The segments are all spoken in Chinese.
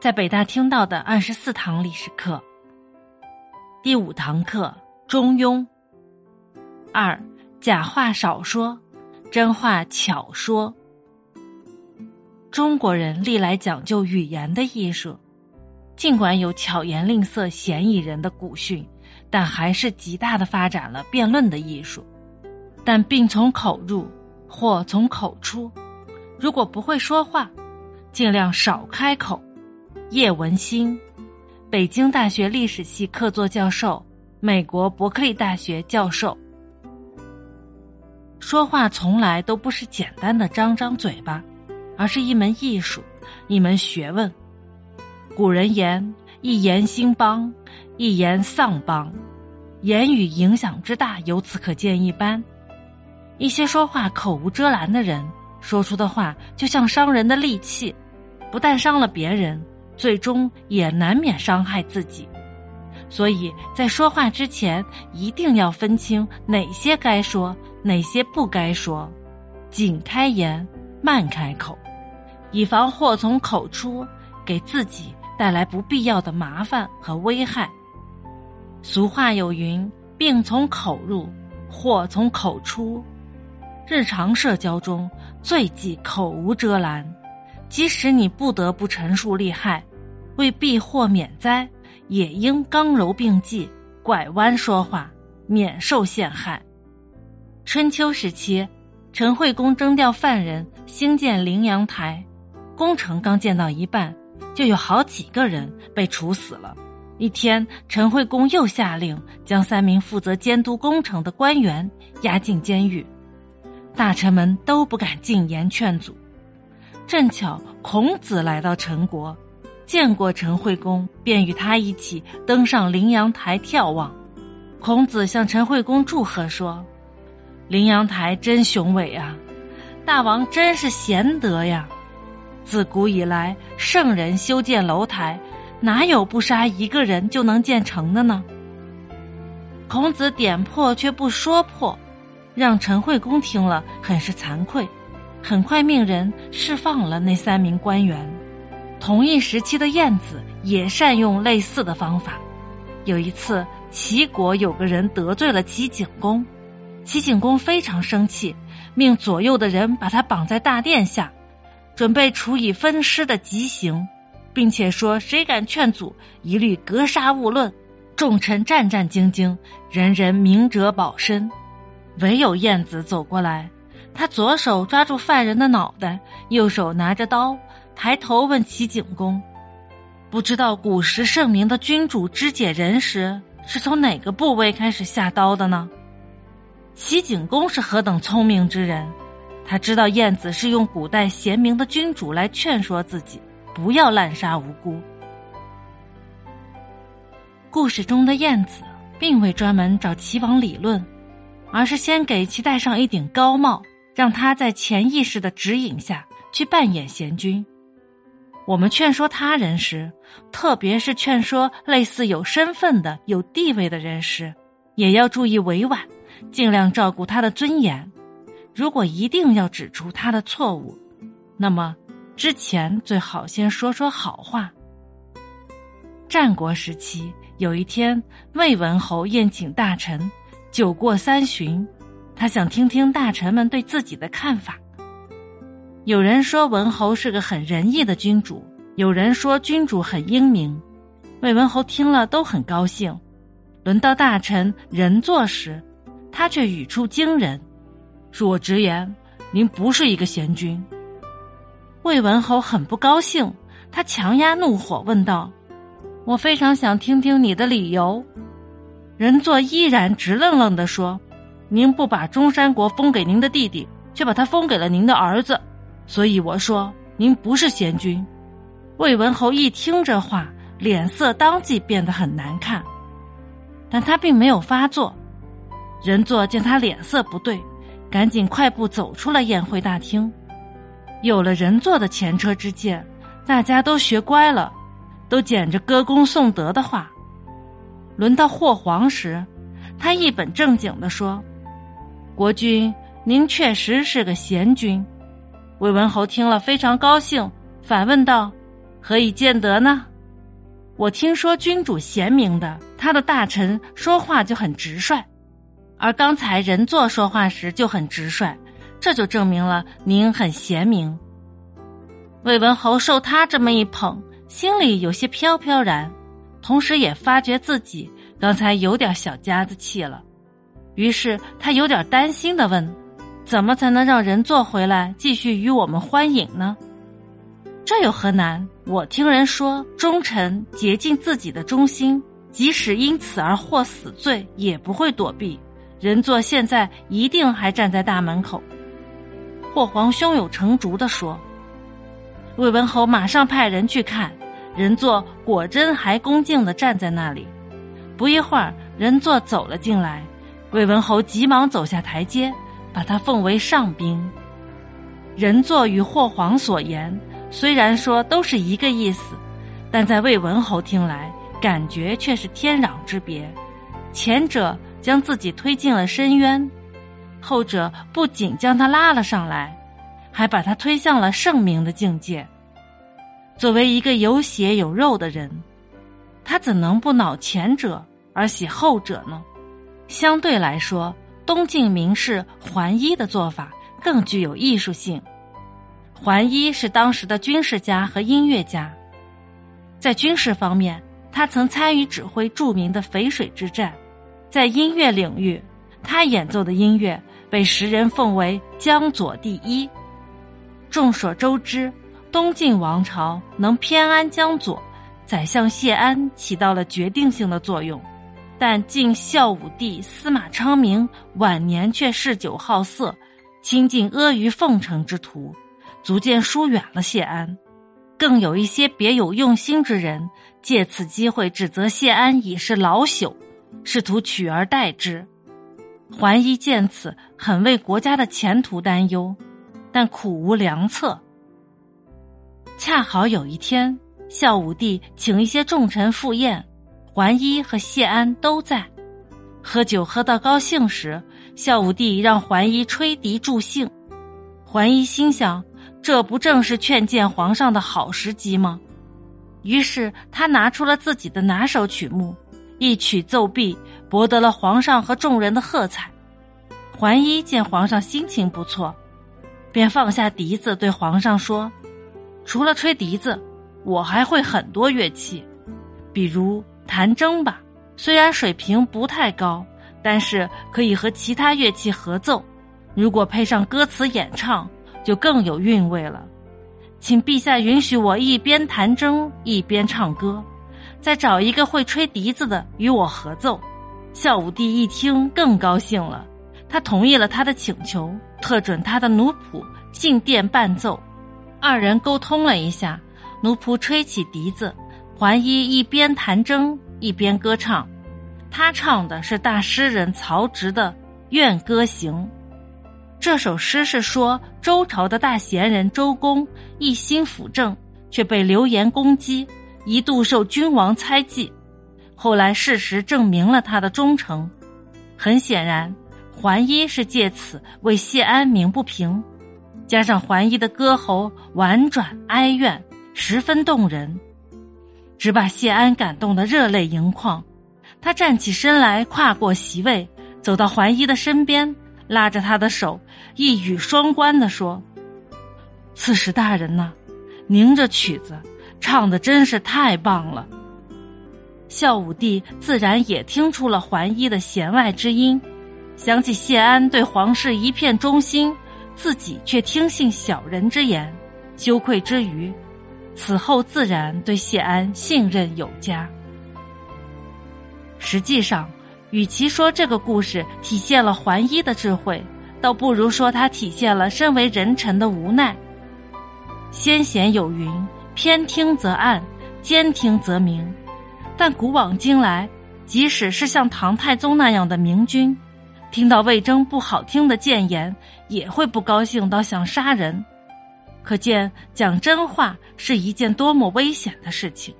在北大听到的二十四堂历史课，第五堂课《中庸》。二，假话少说，真话巧说。中国人历来讲究语言的艺术，尽管有巧言令色、嫌疑人的古训，但还是极大的发展了辩论的艺术。但病从口入，祸从口出。如果不会说话，尽量少开口。叶文新，北京大学历史系客座教授，美国伯克利大学教授。说话从来都不是简单的张张嘴巴，而是一门艺术，一门学问。古人言：“一言兴邦，一言丧邦。”言语影响之大，由此可见一斑。一些说话口无遮拦的人，说出的话就像伤人的利器，不但伤了别人。最终也难免伤害自己，所以在说话之前一定要分清哪些该说，哪些不该说，紧开言，慢开口，以防祸从口出，给自己带来不必要的麻烦和危害。俗话有云：“病从口入，祸从口出。”日常社交中最忌口无遮拦，即使你不得不陈述利害。为避祸免灾，也应刚柔并济，拐弯说话，免受陷害。春秋时期，陈惠公征调犯人兴建陵阳台，工程刚建到一半，就有好几个人被处死了。一天，陈惠公又下令将三名负责监督工程的官员押进监狱，大臣们都不敢进言劝阻。正巧孔子来到陈国。见过陈惠公，便与他一起登上陵阳台眺望。孔子向陈惠公祝贺说：“陵阳台真雄伟啊，大王真是贤德呀！自古以来，圣人修建楼台，哪有不杀一个人就能建成的呢？”孔子点破却不说破，让陈惠公听了很是惭愧，很快命人释放了那三名官员。同一时期的晏子也善用类似的方法。有一次，齐国有个人得罪了齐景公，齐景公非常生气，命左右的人把他绑在大殿下，准备处以分尸的极刑，并且说谁敢劝阻，一律格杀勿论。众臣战战兢兢，人人明哲保身，唯有晏子走过来，他左手抓住犯人的脑袋，右手拿着刀。抬头问齐景公：“不知道古时盛名的君主肢解人时，是从哪个部位开始下刀的呢？”齐景公是何等聪明之人，他知道晏子是用古代贤明的君主来劝说自己不要滥杀无辜。故事中的晏子并未专门找齐王理论，而是先给其戴上一顶高帽，让他在潜意识的指引下去扮演贤君。我们劝说他人时，特别是劝说类似有身份的、有地位的人时，也要注意委婉，尽量照顾他的尊严。如果一定要指出他的错误，那么之前最好先说说好话。战国时期，有一天，魏文侯宴请大臣，酒过三巡，他想听听大臣们对自己的看法。有人说文侯是个很仁义的君主，有人说君主很英明。魏文侯听了都很高兴。轮到大臣人坐时，他却语出惊人：“恕我直言，您不是一个贤君。”魏文侯很不高兴，他强压怒火问道：“我非常想听听你的理由。”人座依然直愣愣的说：“您不把中山国封给您的弟弟，却把他封给了您的儿子。”所以我说，您不是贤君。魏文侯一听这话，脸色当即变得很难看，但他并没有发作。人座见他脸色不对，赶紧快步走出了宴会大厅。有了人座的前车之鉴，大家都学乖了，都捡着歌功颂德的话。轮到霍黄时，他一本正经的说：“国君，您确实是个贤君。”魏文侯听了非常高兴，反问道：“何以见得呢？我听说君主贤明的，他的大臣说话就很直率，而刚才人作说话时就很直率，这就证明了您很贤明。魏文侯受他这么一捧，心里有些飘飘然，同时也发觉自己刚才有点小家子气了，于是他有点担心的问：“怎么才能让人做回来继续与我们欢饮呢？”这有何难？我听人说，忠臣竭尽自己的忠心，即使因此而获死罪，也不会躲避。人作现在一定还站在大门口。霍黄胸有成竹的说。魏文侯马上派人去看，人作果真还恭敬的站在那里。不一会儿，人作走了进来，魏文侯急忙走下台阶，把他奉为上宾。人作与霍黄所言。虽然说都是一个意思，但在魏文侯听来，感觉却是天壤之别。前者将自己推进了深渊，后者不仅将他拉了上来，还把他推向了圣明的境界。作为一个有血有肉的人，他怎能不恼前者而喜后者呢？相对来说，东晋名士桓伊的做法更具有艺术性。桓伊是当时的军事家和音乐家，在军事方面，他曾参与指挥著名的淝水之战；在音乐领域，他演奏的音乐被时人奉为江左第一。众所周知，东晋王朝能偏安江左，宰相谢安起到了决定性的作用，但晋孝武帝司马昌明晚年却嗜酒好色，亲近阿谀奉承之徒。逐渐疏远了谢安，更有一些别有用心之人借此机会指责谢安已是老朽，试图取而代之。桓伊见此，很为国家的前途担忧，但苦无良策。恰好有一天，孝武帝请一些重臣赴宴，桓伊和谢安都在。喝酒喝到高兴时，孝武帝让桓伊吹笛助兴。桓伊心想。这不正是劝谏皇上的好时机吗？于是他拿出了自己的拿手曲目，一曲奏毕，博得了皇上和众人的喝彩。桓伊见皇上心情不错，便放下笛子，对皇上说：“除了吹笛子，我还会很多乐器，比如弹筝吧。虽然水平不太高，但是可以和其他乐器合奏。如果配上歌词演唱。”就更有韵味了，请陛下允许我一边弹筝一边唱歌，再找一个会吹笛子的与我合奏。孝武帝一听更高兴了，他同意了他的请求，特准他的奴仆进殿伴奏。二人沟通了一下，奴仆吹起笛子，桓伊一边弹筝一边歌唱。他唱的是大诗人曹植的《怨歌行》。这首诗是说周朝的大贤人周公一心辅政，却被流言攻击，一度受君王猜忌。后来事实证明了他的忠诚。很显然，桓伊是借此为谢安鸣不平。加上桓伊的歌喉婉转哀怨，十分动人，只把谢安感动得热泪盈眶。他站起身来，跨过席位，走到桓伊的身边。拉着他的手，一语双关的说：“刺史大人呐，您这曲子唱的真是太棒了。”孝武帝自然也听出了桓伊的弦外之音，想起谢安对皇室一片忠心，自己却听信小人之言，羞愧之余，此后自然对谢安信任有加。实际上。与其说这个故事体现了桓伊的智慧，倒不如说它体现了身为人臣的无奈。先贤有云：“偏听则暗，兼听则明。”但古往今来，即使是像唐太宗那样的明君，听到魏征不好听的谏言，也会不高兴到想杀人。可见讲真话是一件多么危险的事情。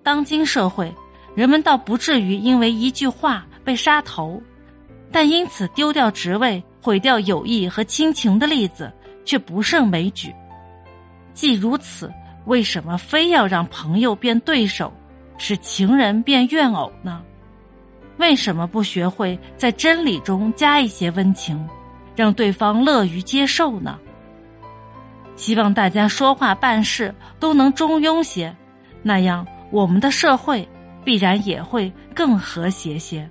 当今社会。人们倒不至于因为一句话被杀头，但因此丢掉职位、毁掉友谊和亲情的例子却不胜枚举。既如此，为什么非要让朋友变对手，使情人变怨偶呢？为什么不学会在真理中加一些温情，让对方乐于接受呢？希望大家说话办事都能中庸些，那样我们的社会必然也会更和谐些。